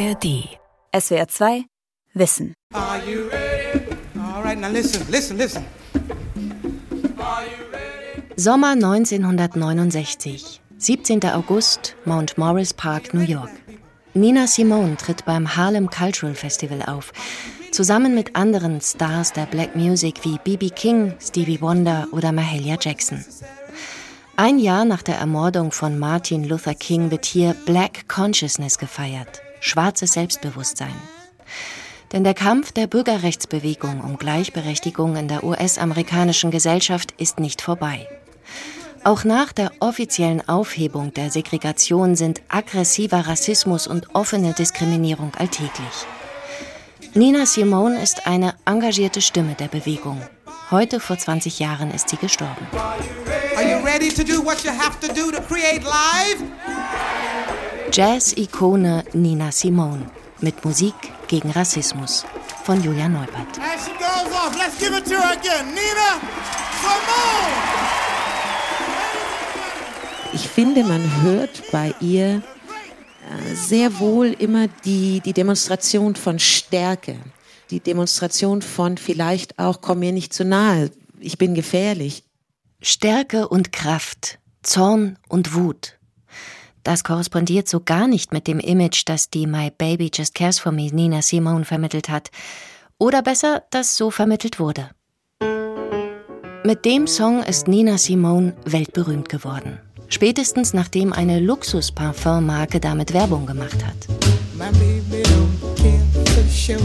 ARD. SWR 2 Wissen. Sommer 1969. 17. August, Mount Morris Park, New York. Nina Simone tritt beim Harlem Cultural Festival auf, zusammen mit anderen Stars der Black Music wie B.B. King, Stevie Wonder oder Mahalia Jackson. Ein Jahr nach der Ermordung von Martin Luther King wird hier Black Consciousness gefeiert, schwarzes Selbstbewusstsein. Denn der Kampf der Bürgerrechtsbewegung um Gleichberechtigung in der US-amerikanischen Gesellschaft ist nicht vorbei. Auch nach der offiziellen Aufhebung der Segregation sind aggressiver Rassismus und offene Diskriminierung alltäglich. Nina Simone ist eine engagierte Stimme der Bewegung. Heute vor 20 Jahren ist sie gestorben. Jazz-Ikone Nina Simone mit Musik gegen Rassismus von Julia Neubert. Ich finde, man hört bei ihr äh, sehr wohl immer die, die Demonstration von Stärke, die Demonstration von vielleicht auch, komm mir nicht zu nahe, ich bin gefährlich. Stärke und Kraft, Zorn und Wut. Das korrespondiert so gar nicht mit dem Image, das die My Baby Just Cares for Me Nina Simone vermittelt hat. Oder besser, das so vermittelt wurde. Mit dem Song ist Nina Simone weltberühmt geworden. Spätestens nachdem eine Luxus-Parfum-Marke damit Werbung gemacht hat. My baby don't care for shows.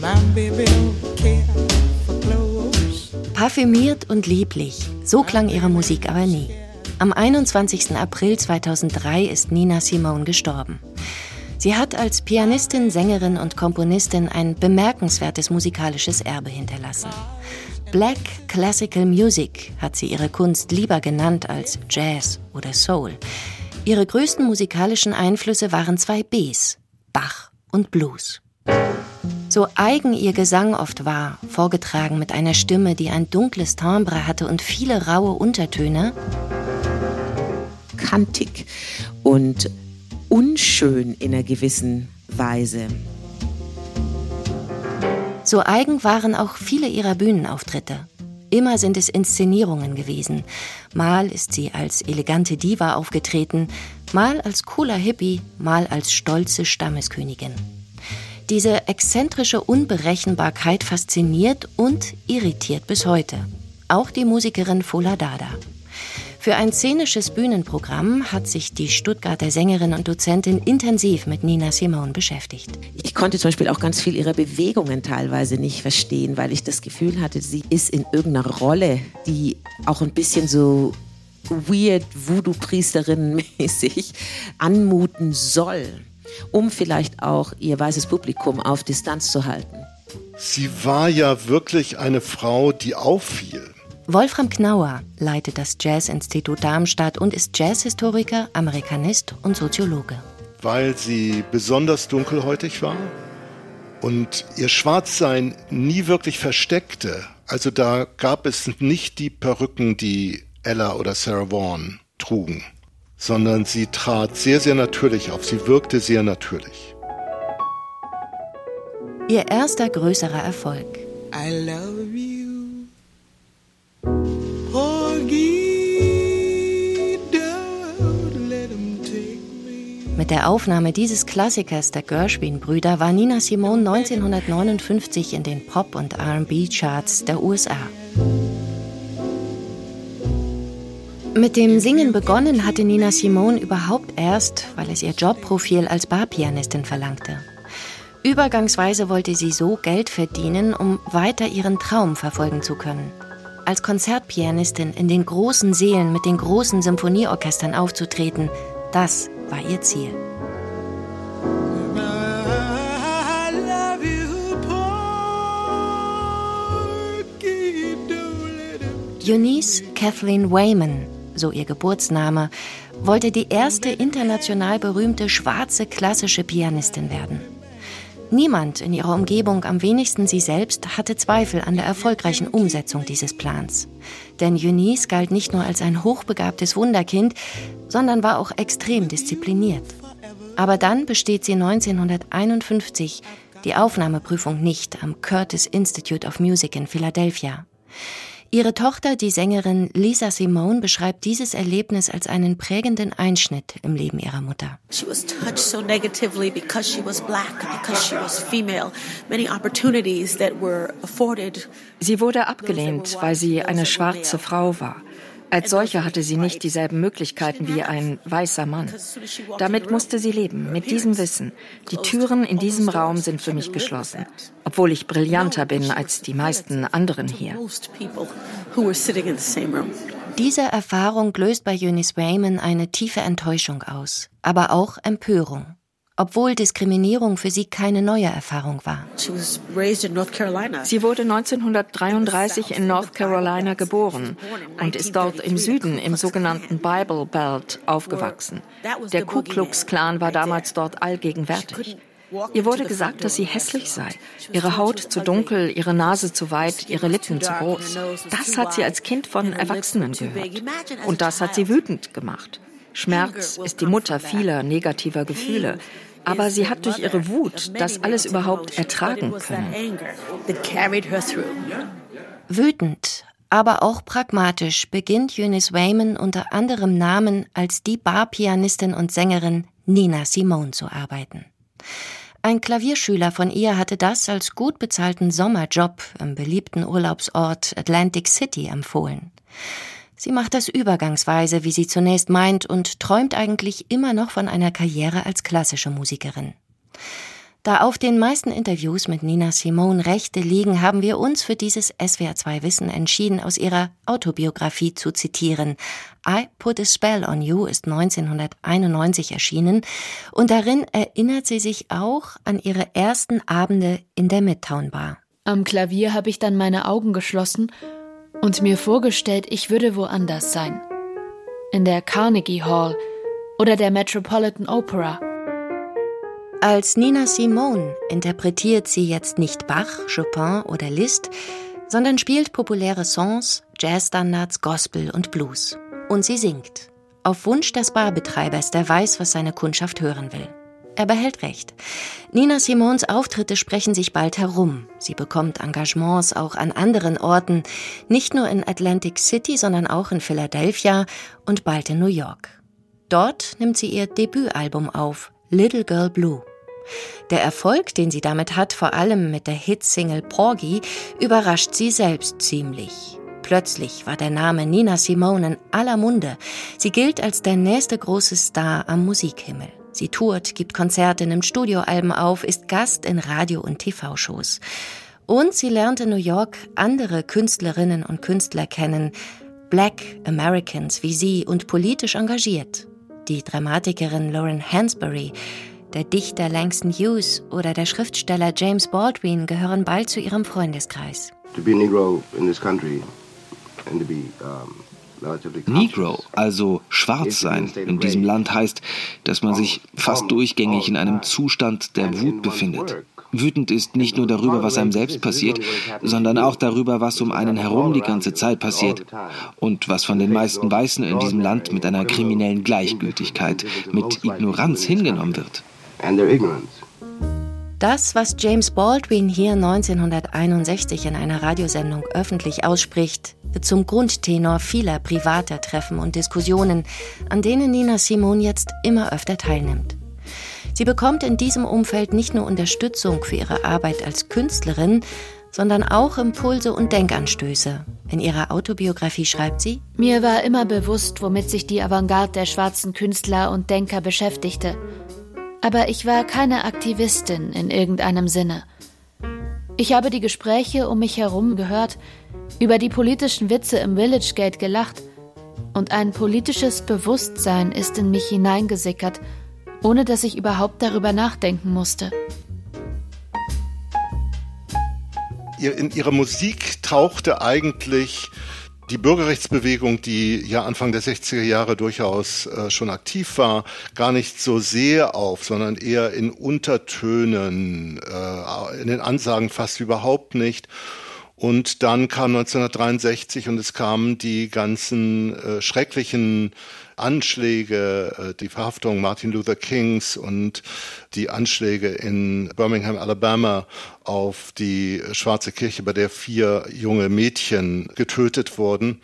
My baby don't care Parfümiert und lieblich, so klang ihre Musik aber nie. Am 21. April 2003 ist Nina Simone gestorben. Sie hat als Pianistin, Sängerin und Komponistin ein bemerkenswertes musikalisches Erbe hinterlassen. Black Classical Music hat sie ihre Kunst lieber genannt als Jazz oder Soul. Ihre größten musikalischen Einflüsse waren zwei Bs, Bach und Blues. So eigen ihr Gesang oft war, vorgetragen mit einer Stimme, die ein dunkles Timbre hatte und viele raue Untertöne, kantig und unschön in einer gewissen Weise. So eigen waren auch viele ihrer Bühnenauftritte. Immer sind es Inszenierungen gewesen. Mal ist sie als elegante Diva aufgetreten, mal als cooler Hippie, mal als stolze Stammeskönigin. Diese exzentrische Unberechenbarkeit fasziniert und irritiert bis heute. Auch die Musikerin Fola Dada. Für ein szenisches Bühnenprogramm hat sich die Stuttgarter Sängerin und Dozentin intensiv mit Nina Simone beschäftigt. Ich konnte zum Beispiel auch ganz viel ihrer Bewegungen teilweise nicht verstehen, weil ich das Gefühl hatte, sie ist in irgendeiner Rolle, die auch ein bisschen so weird Voodoo-Priesterin-mäßig anmuten soll um vielleicht auch ihr weißes Publikum auf Distanz zu halten. Sie war ja wirklich eine Frau, die auffiel. Wolfram Knauer leitet das Jazzinstitut Darmstadt und ist Jazzhistoriker, Amerikanist und Soziologe. Weil sie besonders dunkelhäutig war und ihr Schwarzsein nie wirklich versteckte. Also da gab es nicht die Perücken, die Ella oder Sarah Vaughan trugen sondern sie trat sehr, sehr natürlich auf. Sie wirkte sehr natürlich. Ihr erster größerer Erfolg. I love Mit der Aufnahme dieses Klassikers der Gershwin-Brüder war Nina Simone 1959 in den Pop- und RB-Charts der USA. Mit dem Singen begonnen hatte Nina Simone überhaupt erst, weil es ihr Jobprofil als Barpianistin verlangte. Übergangsweise wollte sie so Geld verdienen, um weiter ihren Traum verfolgen zu können. Als Konzertpianistin in den großen Seelen mit den großen Symphonieorchestern aufzutreten, das war ihr Ziel. Eunice Kathleen Wayman so ihr Geburtsname, wollte die erste international berühmte schwarze klassische Pianistin werden. Niemand in ihrer Umgebung, am wenigsten sie selbst, hatte Zweifel an der erfolgreichen Umsetzung dieses Plans. Denn Eunice galt nicht nur als ein hochbegabtes Wunderkind, sondern war auch extrem diszipliniert. Aber dann besteht sie 1951 die Aufnahmeprüfung nicht am Curtis Institute of Music in Philadelphia. Ihre Tochter, die Sängerin Lisa Simone, beschreibt dieses Erlebnis als einen prägenden Einschnitt im Leben ihrer Mutter. She was touched so negatively because she was black, because she was female. Many opportunities that were afforded. Sie wurde abgelehnt, weil sie eine schwarze Frau war. Als solche hatte sie nicht dieselben Möglichkeiten wie ein weißer Mann. Damit musste sie leben, mit diesem Wissen. Die Türen in diesem Raum sind für mich geschlossen, obwohl ich brillanter bin als die meisten anderen hier. Diese Erfahrung löst bei Eunice Raymond eine tiefe Enttäuschung aus, aber auch Empörung obwohl Diskriminierung für sie keine neue Erfahrung war. Sie wurde 1933 in North Carolina geboren und ist dort im Süden im sogenannten Bible Belt aufgewachsen. Der Ku Klux Klan war damals dort allgegenwärtig. Ihr wurde gesagt, dass sie hässlich sei. Ihre Haut zu dunkel, ihre Nase zu weit, ihre Lippen zu groß. Das hat sie als Kind von Erwachsenen gehört. Und das hat sie wütend gemacht. Schmerz ist die Mutter vieler negativer Gefühle. Aber sie hat durch ihre Wut das alles überhaupt ertragen können. Wütend, aber auch pragmatisch beginnt Eunice Wayman unter anderem Namen als die Barpianistin und Sängerin Nina Simone zu arbeiten. Ein Klavierschüler von ihr hatte das als gut bezahlten Sommerjob im beliebten Urlaubsort Atlantic City empfohlen. Sie macht das übergangsweise, wie sie zunächst meint, und träumt eigentlich immer noch von einer Karriere als klassische Musikerin. Da auf den meisten Interviews mit Nina Simone Rechte liegen, haben wir uns für dieses SWR2 Wissen entschieden, aus ihrer Autobiografie zu zitieren. I Put a Spell on You ist 1991 erschienen und darin erinnert sie sich auch an ihre ersten Abende in der Midtown Bar. Am Klavier habe ich dann meine Augen geschlossen und mir vorgestellt, ich würde woanders sein. In der Carnegie Hall oder der Metropolitan Opera. Als Nina Simone interpretiert sie jetzt nicht Bach, Chopin oder Liszt, sondern spielt populäre Songs, Jazzstandards, Gospel und Blues. Und sie singt. Auf Wunsch des Barbetreibers, der weiß, was seine Kundschaft hören will. Er behält recht. Nina Simons Auftritte sprechen sich bald herum. Sie bekommt Engagements auch an anderen Orten, nicht nur in Atlantic City, sondern auch in Philadelphia und bald in New York. Dort nimmt sie ihr Debütalbum auf, Little Girl Blue. Der Erfolg, den sie damit hat, vor allem mit der Hitsingle Porgy, überrascht sie selbst ziemlich. Plötzlich war der Name Nina Simone in aller Munde. Sie gilt als der nächste große Star am Musikhimmel. Sie tourt, gibt Konzerte, nimmt Studioalben auf, ist Gast in Radio- und TV-Shows. Und sie lernt in New York andere Künstlerinnen und Künstler kennen, Black Americans wie sie und politisch engagiert. Die Dramatikerin Lauren Hansberry, der Dichter Langston Hughes oder der Schriftsteller James Baldwin gehören bald zu ihrem Freundeskreis. To be Negro in this country and to be um Negro, also schwarz sein, in diesem Land heißt, dass man sich fast durchgängig in einem Zustand der Wut befindet. Wütend ist nicht nur darüber, was einem selbst passiert, sondern auch darüber, was um einen herum die ganze Zeit passiert und was von den meisten Weißen in diesem Land mit einer kriminellen Gleichgültigkeit, mit Ignoranz hingenommen wird. Das, was James Baldwin hier 1961 in einer Radiosendung öffentlich ausspricht, wird zum Grundtenor vieler privater Treffen und Diskussionen, an denen Nina Simone jetzt immer öfter teilnimmt. Sie bekommt in diesem Umfeld nicht nur Unterstützung für ihre Arbeit als Künstlerin, sondern auch Impulse und Denkanstöße. In ihrer Autobiografie schreibt sie, Mir war immer bewusst, womit sich die Avantgarde der schwarzen Künstler und Denker beschäftigte. Aber ich war keine Aktivistin in irgendeinem Sinne. Ich habe die Gespräche um mich herum gehört, über die politischen Witze im Village Gate gelacht und ein politisches Bewusstsein ist in mich hineingesickert, ohne dass ich überhaupt darüber nachdenken musste. In ihrer Musik tauchte eigentlich die Bürgerrechtsbewegung, die ja Anfang der 60er Jahre durchaus äh, schon aktiv war, gar nicht so sehr auf, sondern eher in Untertönen, äh, in den Ansagen fast überhaupt nicht. Und dann kam 1963 und es kamen die ganzen äh, schrecklichen Anschläge, äh, die Verhaftung Martin Luther Kings und die Anschläge in Birmingham, Alabama auf die Schwarze Kirche, bei der vier junge Mädchen getötet wurden.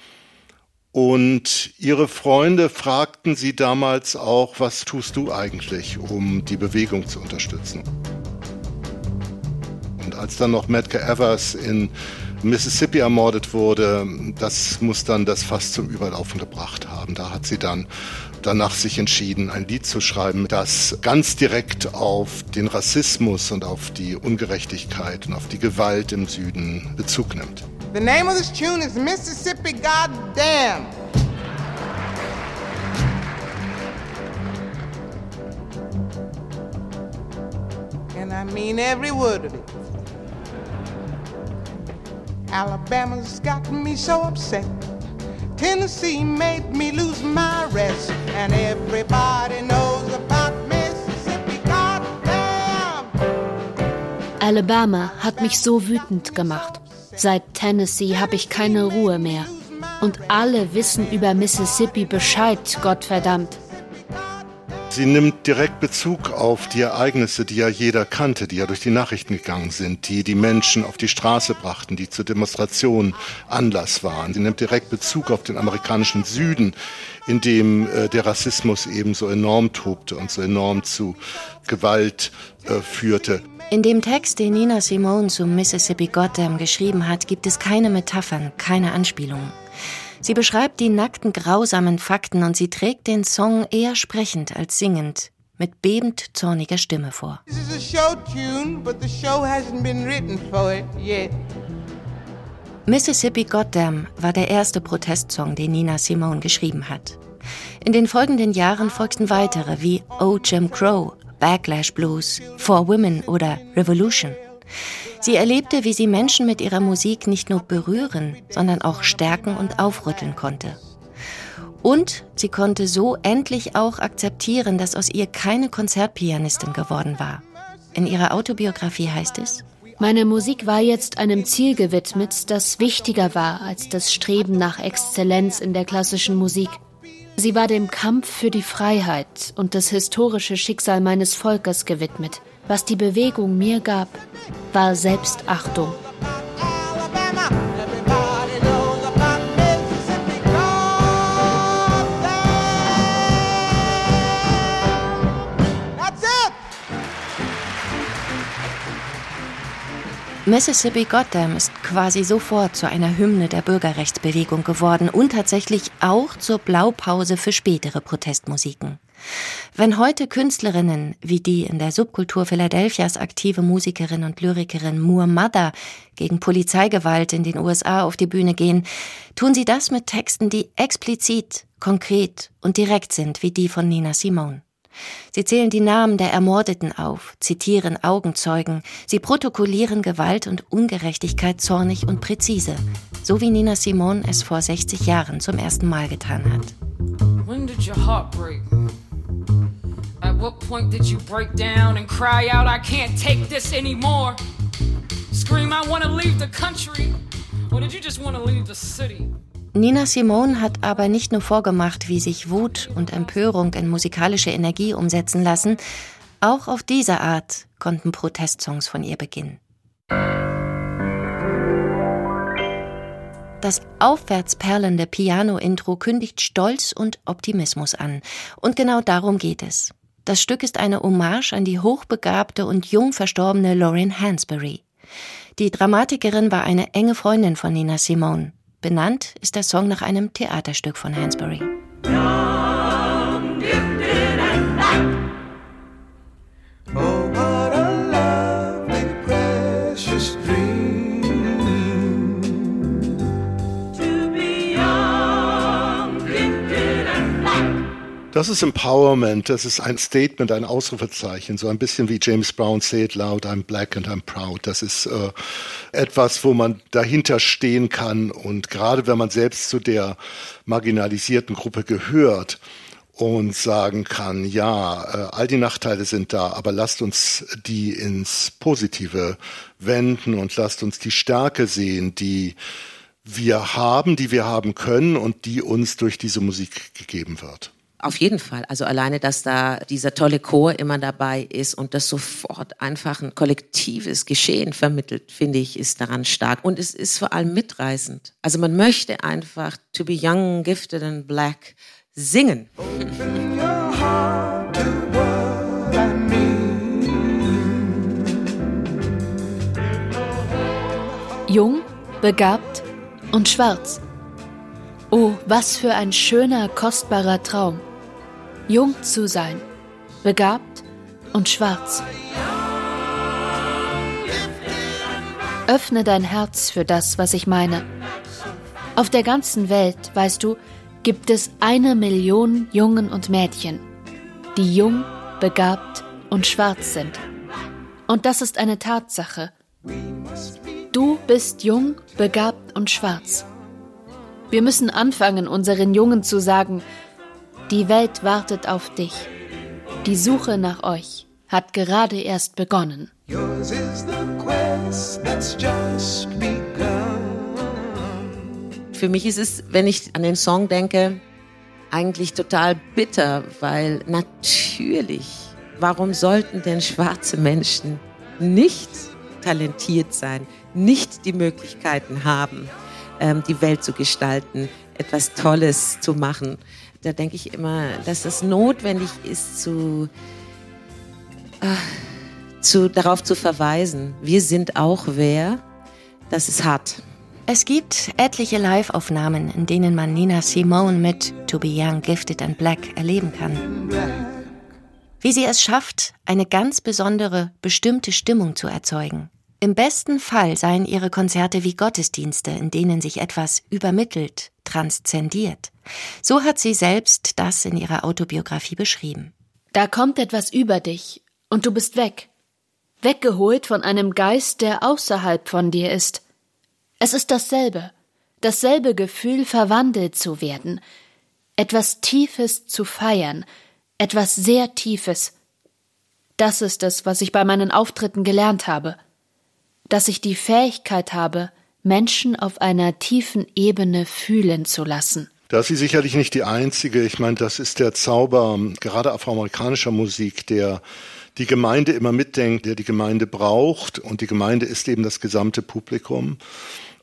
Und ihre Freunde fragten sie damals auch, was tust du eigentlich, um die Bewegung zu unterstützen? Und als dann noch Medgar Evers in Mississippi ermordet wurde, das muss dann das Fass zum Überlaufen gebracht haben. Da hat sie dann danach sich entschieden, ein Lied zu schreiben, das ganz direkt auf den Rassismus und auf die Ungerechtigkeit und auf die Gewalt im Süden Bezug nimmt. The name of this tune is Mississippi Goddamn. And I mean every word of it. Alabama's got me so upset. Tennessee made me lose my rest. And everybody knows about Mississippi. Goddamn! Alabama hat mich so wütend gemacht. Seit Tennessee habe ich keine Ruhe mehr. Und alle wissen über Mississippi Bescheid, Gottverdammt. Sie nimmt direkt Bezug auf die Ereignisse, die ja jeder kannte, die ja durch die Nachrichten gegangen sind, die die Menschen auf die Straße brachten, die zur Demonstration Anlass waren. Sie nimmt direkt Bezug auf den amerikanischen Süden, in dem äh, der Rassismus eben so enorm tobte und so enorm zu Gewalt äh, führte. In dem Text, den Nina Simone zu Mississippi Goddam geschrieben hat, gibt es keine Metaphern, keine Anspielungen. Sie beschreibt die nackten, grausamen Fakten und sie trägt den Song eher sprechend als singend, mit bebend zorniger Stimme vor. Mississippi Goddam war der erste Protestsong, den Nina Simone geschrieben hat. In den folgenden Jahren folgten weitere wie Oh Jim Crow, Backlash Blues, For Women oder Revolution. Sie erlebte, wie sie Menschen mit ihrer Musik nicht nur berühren, sondern auch stärken und aufrütteln konnte. Und sie konnte so endlich auch akzeptieren, dass aus ihr keine Konzertpianistin geworden war. In ihrer Autobiografie heißt es, meine Musik war jetzt einem Ziel gewidmet, das wichtiger war als das Streben nach Exzellenz in der klassischen Musik. Sie war dem Kampf für die Freiheit und das historische Schicksal meines Volkes gewidmet. Was die Bewegung mir gab, war Selbstachtung. Mississippi Goddam ist quasi sofort zu einer Hymne der Bürgerrechtsbewegung geworden und tatsächlich auch zur Blaupause für spätere Protestmusiken. Wenn heute Künstlerinnen wie die in der Subkultur Philadelphias aktive Musikerin und Lyrikerin Moore Mother gegen Polizeigewalt in den USA auf die Bühne gehen, tun sie das mit Texten, die explizit, konkret und direkt sind, wie die von Nina Simone. Sie zählen die Namen der Ermordeten auf, zitieren Augenzeugen, sie protokollieren Gewalt und Ungerechtigkeit zornig und präzise, so wie Nina Simone es vor 60 Jahren zum ersten Mal getan hat. At what point did you break down and cry out, I can't take this anymore? Scream, I want to leave the country? Or did you just want to leave the city? Nina Simone hat aber nicht nur vorgemacht, wie sich Wut und Empörung in musikalische Energie umsetzen lassen, auch auf diese Art konnten Protestsongs von ihr beginnen. Das aufwärts perlende Piano-Intro kündigt Stolz und Optimismus an. Und genau darum geht es. Das Stück ist eine Hommage an die hochbegabte und jung verstorbene Lauren Hansberry. Die Dramatikerin war eine enge Freundin von Nina Simone. Benannt ist der Song nach einem Theaterstück von Hansberry. Das ist Empowerment, das ist ein Statement, ein Ausrufezeichen, so ein bisschen wie James Brown Say It Loud, I'm black and I'm proud. Das ist äh, etwas, wo man dahinter stehen kann und gerade wenn man selbst zu der marginalisierten Gruppe gehört und sagen kann, ja, äh, all die Nachteile sind da, aber lasst uns die ins Positive wenden und lasst uns die Stärke sehen, die wir haben, die wir haben können und die uns durch diese Musik gegeben wird. Auf jeden Fall. Also alleine, dass da dieser tolle Chor immer dabei ist und das sofort einfach ein kollektives Geschehen vermittelt, finde ich, ist daran stark. Und es ist vor allem mitreißend. Also man möchte einfach To Be Young, Gifted and Black singen. Jung, begabt und schwarz. Oh, was für ein schöner, kostbarer Traum jung zu sein, begabt und schwarz. Öffne dein Herz für das, was ich meine. Auf der ganzen Welt, weißt du, gibt es eine Million Jungen und Mädchen, die jung, begabt und schwarz sind. Und das ist eine Tatsache. Du bist jung, begabt und schwarz. Wir müssen anfangen, unseren Jungen zu sagen, die Welt wartet auf dich. Die Suche nach euch hat gerade erst begonnen. Für mich ist es, wenn ich an den Song denke, eigentlich total bitter, weil natürlich, warum sollten denn schwarze Menschen nicht talentiert sein, nicht die Möglichkeiten haben, ähm, die Welt zu gestalten, etwas Tolles zu machen? Da denke ich immer, dass es notwendig ist, zu, äh, zu, darauf zu verweisen. Wir sind auch wer, das es hat. Es gibt etliche Live-Aufnahmen, in denen man Nina Simone mit To Be Young, Gifted and Black erleben kann. Wie sie es schafft, eine ganz besondere, bestimmte Stimmung zu erzeugen. Im besten Fall seien ihre Konzerte wie Gottesdienste, in denen sich etwas übermittelt, transzendiert. So hat sie selbst das in ihrer Autobiografie beschrieben. Da kommt etwas über dich und du bist weg. Weggeholt von einem Geist, der außerhalb von dir ist. Es ist dasselbe, dasselbe Gefühl, verwandelt zu werden, etwas Tiefes zu feiern, etwas sehr Tiefes. Das ist es, was ich bei meinen Auftritten gelernt habe dass ich die Fähigkeit habe, Menschen auf einer tiefen Ebene fühlen zu lassen. Da ist sie sicherlich nicht die einzige. Ich meine, das ist der Zauber gerade afroamerikanischer Musik, der die Gemeinde immer mitdenkt, der die Gemeinde braucht. Und die Gemeinde ist eben das gesamte Publikum.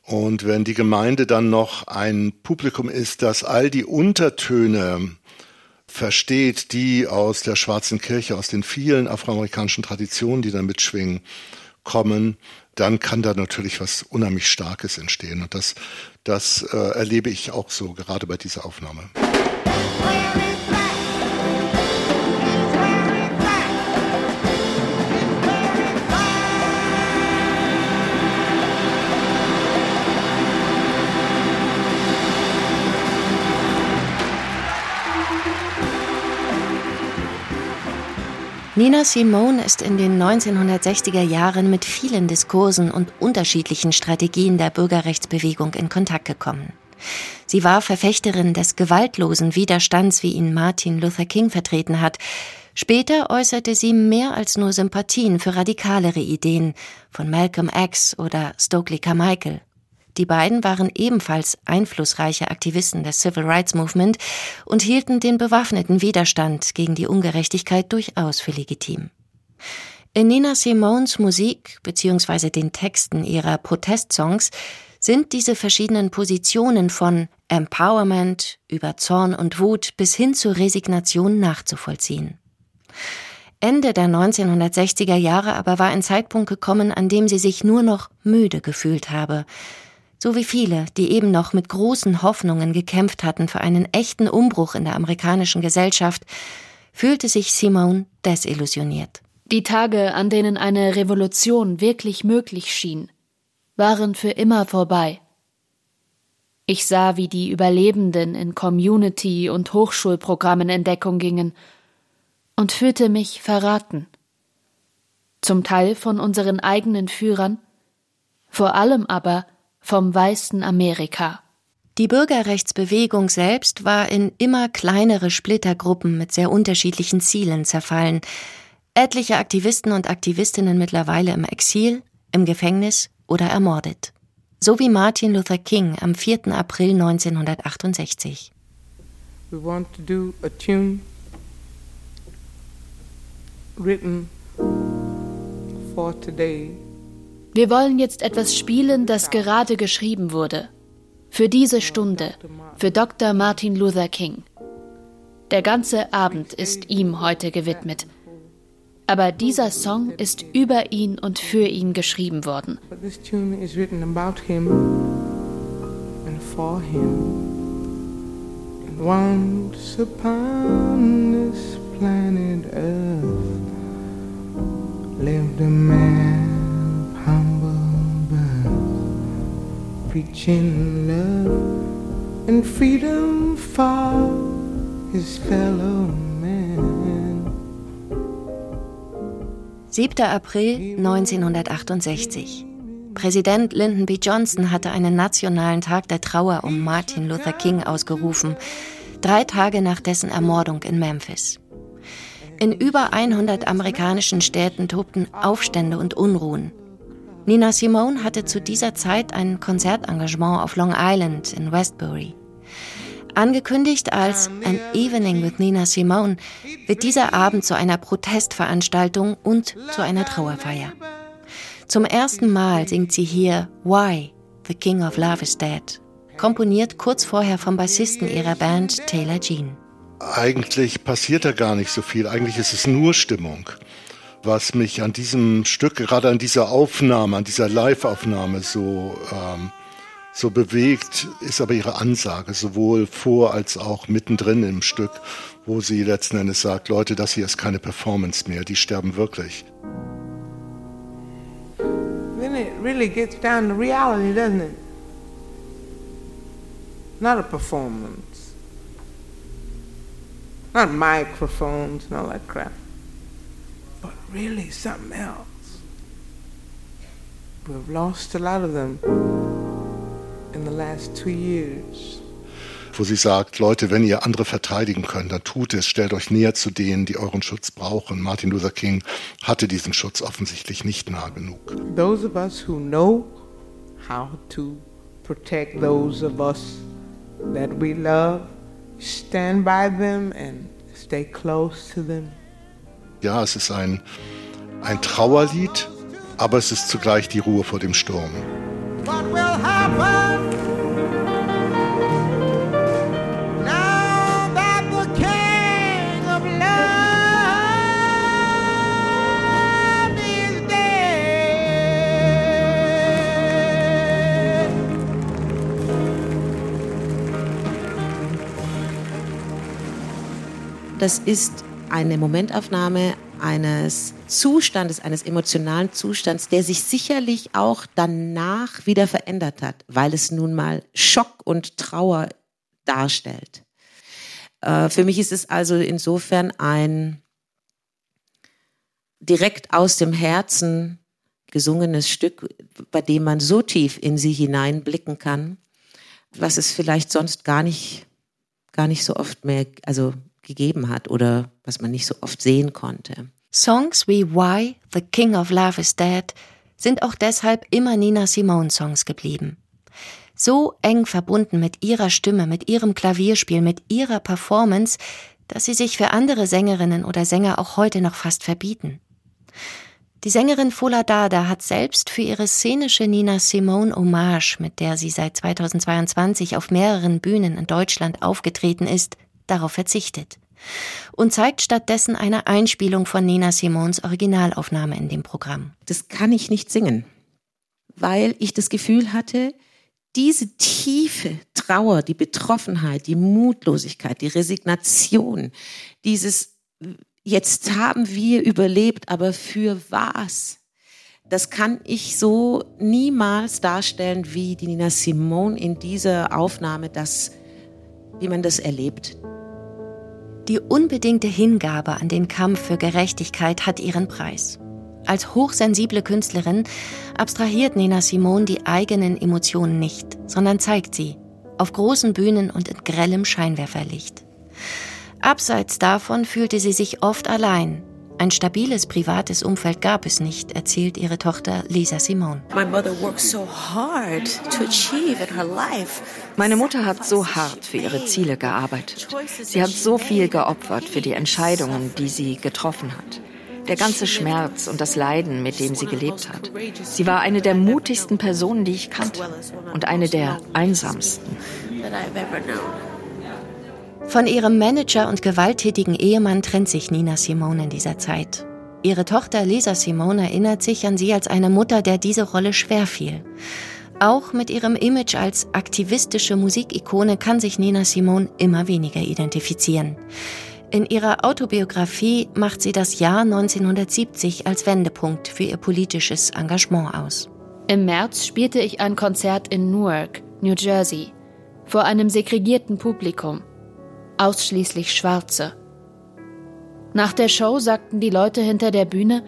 Und wenn die Gemeinde dann noch ein Publikum ist, das all die Untertöne versteht, die aus der schwarzen Kirche, aus den vielen afroamerikanischen Traditionen, die da mitschwingen, kommen, dann kann da natürlich was unheimlich Starkes entstehen. Und das, das äh, erlebe ich auch so, gerade bei dieser Aufnahme. Nina Simone ist in den 1960er Jahren mit vielen Diskursen und unterschiedlichen Strategien der Bürgerrechtsbewegung in Kontakt gekommen. Sie war Verfechterin des gewaltlosen Widerstands, wie ihn Martin Luther King vertreten hat. Später äußerte sie mehr als nur Sympathien für radikalere Ideen von Malcolm X oder Stokely Carmichael die beiden waren ebenfalls einflussreiche Aktivisten des Civil Rights Movement und hielten den bewaffneten Widerstand gegen die Ungerechtigkeit durchaus für legitim. In Nina Simones Musik bzw. den Texten ihrer Protestsongs sind diese verschiedenen Positionen von Empowerment über Zorn und Wut bis hin zur Resignation nachzuvollziehen. Ende der 1960er Jahre aber war ein Zeitpunkt gekommen, an dem sie sich nur noch müde gefühlt habe, so wie viele, die eben noch mit großen Hoffnungen gekämpft hatten für einen echten Umbruch in der amerikanischen Gesellschaft, fühlte sich Simone desillusioniert. Die Tage, an denen eine Revolution wirklich möglich schien, waren für immer vorbei. Ich sah, wie die Überlebenden in Community- und Hochschulprogrammen in Deckung gingen und fühlte mich verraten. Zum Teil von unseren eigenen Führern, vor allem aber vom weißen Amerika. Die Bürgerrechtsbewegung selbst war in immer kleinere Splittergruppen mit sehr unterschiedlichen Zielen zerfallen. Etliche Aktivisten und Aktivistinnen mittlerweile im Exil, im Gefängnis oder ermordet. So wie Martin Luther King am 4. April 1968. We want to do a tune written for today. Wir wollen jetzt etwas spielen, das gerade geschrieben wurde. Für diese Stunde, für Dr. Martin Luther King. Der ganze Abend ist ihm heute gewidmet. Aber dieser Song ist über ihn und für ihn geschrieben worden. Once upon this planet Earth lived a man preaching love and freedom for his fellow man. 7. April 1968. Präsident Lyndon B. Johnson hatte einen nationalen Tag der Trauer um Martin Luther King ausgerufen, drei Tage nach dessen Ermordung in Memphis. In über 100 amerikanischen Städten tobten Aufstände und Unruhen. Nina Simone hatte zu dieser Zeit ein Konzertengagement auf Long Island in Westbury. Angekündigt als An Evening with Nina Simone wird dieser Abend zu einer Protestveranstaltung und zu einer Trauerfeier. Zum ersten Mal singt sie hier Why, The King of Love is Dead, komponiert kurz vorher vom Bassisten ihrer Band Taylor Jean eigentlich passiert da gar nicht so viel. Eigentlich ist es nur Stimmung. Was mich an diesem Stück, gerade an dieser Aufnahme, an dieser Live-Aufnahme so, ähm, so bewegt, ist aber ihre Ansage, sowohl vor als auch mittendrin im Stück, wo sie letzten Endes sagt, Leute, das hier ist keine Performance mehr, die sterben wirklich. Then it really gets down to reality, doesn't it? Not a performance. Not microphones and all that crap. Really something else. We've lost a lot of them in the last two years. Wo sie sagt, Leute, wenn ihr andere verteidigen könnt, dann tut es, stellt euch näher zu denen, die euren Schutz brauchen. Martin Luther King hatte diesen Schutz offensichtlich nicht nah genug. Those of us who know how to protect those of us that we love stand by them and stay close to them. Ja, es ist ein, ein Trauerlied, aber es ist zugleich die Ruhe vor dem Sturm. What will happen? das ist eine Momentaufnahme eines Zustandes, eines emotionalen Zustands, der sich sicherlich auch danach wieder verändert hat, weil es nun mal Schock und Trauer darstellt. Äh, für mich ist es also insofern ein direkt aus dem Herzen gesungenes Stück, bei dem man so tief in sie hineinblicken kann, was es vielleicht sonst gar nicht, gar nicht so oft mehr, also gegeben hat oder was man nicht so oft sehen konnte. Songs wie Why, The King of Love is Dead sind auch deshalb immer Nina Simone Songs geblieben. So eng verbunden mit ihrer Stimme, mit ihrem Klavierspiel, mit ihrer Performance, dass sie sich für andere Sängerinnen oder Sänger auch heute noch fast verbieten. Die Sängerin Fola Dada hat selbst für ihre szenische Nina Simone Hommage, mit der sie seit 2022 auf mehreren Bühnen in Deutschland aufgetreten ist, darauf verzichtet und zeigt stattdessen eine Einspielung von Nina Simons Originalaufnahme in dem Programm. Das kann ich nicht singen, weil ich das Gefühl hatte, diese tiefe Trauer, die Betroffenheit, die Mutlosigkeit, die Resignation, dieses jetzt haben wir überlebt, aber für was? Das kann ich so niemals darstellen, wie die Nina Simone in dieser Aufnahme das, wie man das erlebt. Die unbedingte Hingabe an den Kampf für Gerechtigkeit hat ihren Preis. Als hochsensible Künstlerin abstrahiert Nina Simone die eigenen Emotionen nicht, sondern zeigt sie auf großen Bühnen und in grellem Scheinwerferlicht. Abseits davon fühlte sie sich oft allein. Ein stabiles privates Umfeld gab es nicht, erzählt ihre Tochter Lisa Simone. Meine Mutter hat so hart für ihre Ziele gearbeitet. Sie hat so viel geopfert für die Entscheidungen, die sie getroffen hat. Der ganze Schmerz und das Leiden, mit dem sie gelebt hat. Sie war eine der mutigsten Personen, die ich kannte und eine der einsamsten. Von ihrem Manager und gewalttätigen Ehemann trennt sich Nina Simone in dieser Zeit. Ihre Tochter Lisa Simone erinnert sich an sie als eine Mutter, der diese Rolle schwer fiel. Auch mit ihrem Image als aktivistische Musikikone kann sich Nina Simone immer weniger identifizieren. In ihrer Autobiografie macht sie das Jahr 1970 als Wendepunkt für ihr politisches Engagement aus. Im März spielte ich ein Konzert in Newark, New Jersey, vor einem segregierten Publikum ausschließlich Schwarze. Nach der Show sagten die Leute hinter der Bühne,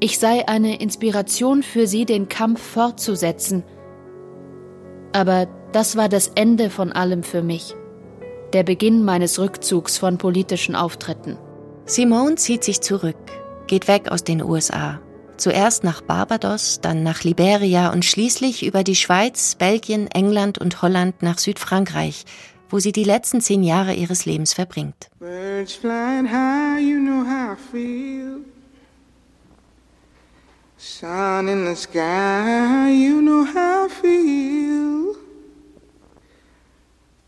ich sei eine Inspiration für sie, den Kampf fortzusetzen. Aber das war das Ende von allem für mich, der Beginn meines Rückzugs von politischen Auftritten. Simone zieht sich zurück, geht weg aus den USA. Zuerst nach Barbados, dann nach Liberia und schließlich über die Schweiz, Belgien, England und Holland nach Südfrankreich, wo sie die letzten zehn Jahre ihres Lebens verbringt. Sun in the sky, you know how I feel.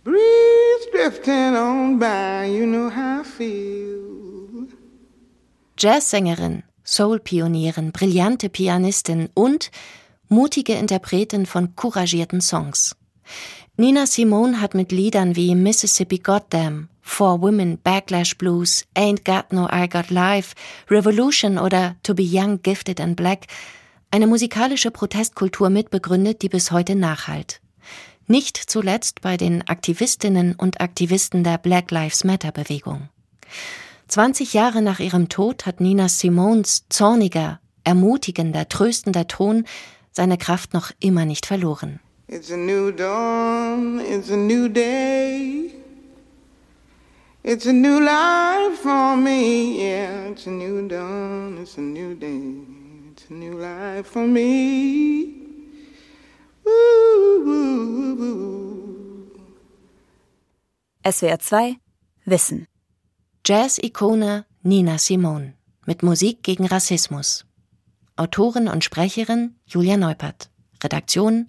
Breeze drifting on by, you know how I feel. Jazzsängerin, Soul-Pionierin, brillante Pianistin und mutige Interpretin von couragierten Songs. Nina Simone hat mit Liedern wie Mississippi Goddamn, For Women, Backlash Blues, Ain't Got No I Got Life, Revolution oder To Be Young, Gifted and Black eine musikalische Protestkultur mitbegründet, die bis heute nachhalt. Nicht zuletzt bei den Aktivistinnen und Aktivisten der Black Lives Matter Bewegung. 20 Jahre nach ihrem Tod hat Nina Simons zorniger, ermutigender, tröstender Ton seine Kraft noch immer nicht verloren. It's a new dawn, it's a new day. It's a new life for me, yeah. It's a new dawn, it's a new day. It's a new life for me. SWR 2 Wissen. Jazz-Ikone Nina Simone mit Musik gegen Rassismus. Autorin und Sprecherin Julia Neupert. Redaktion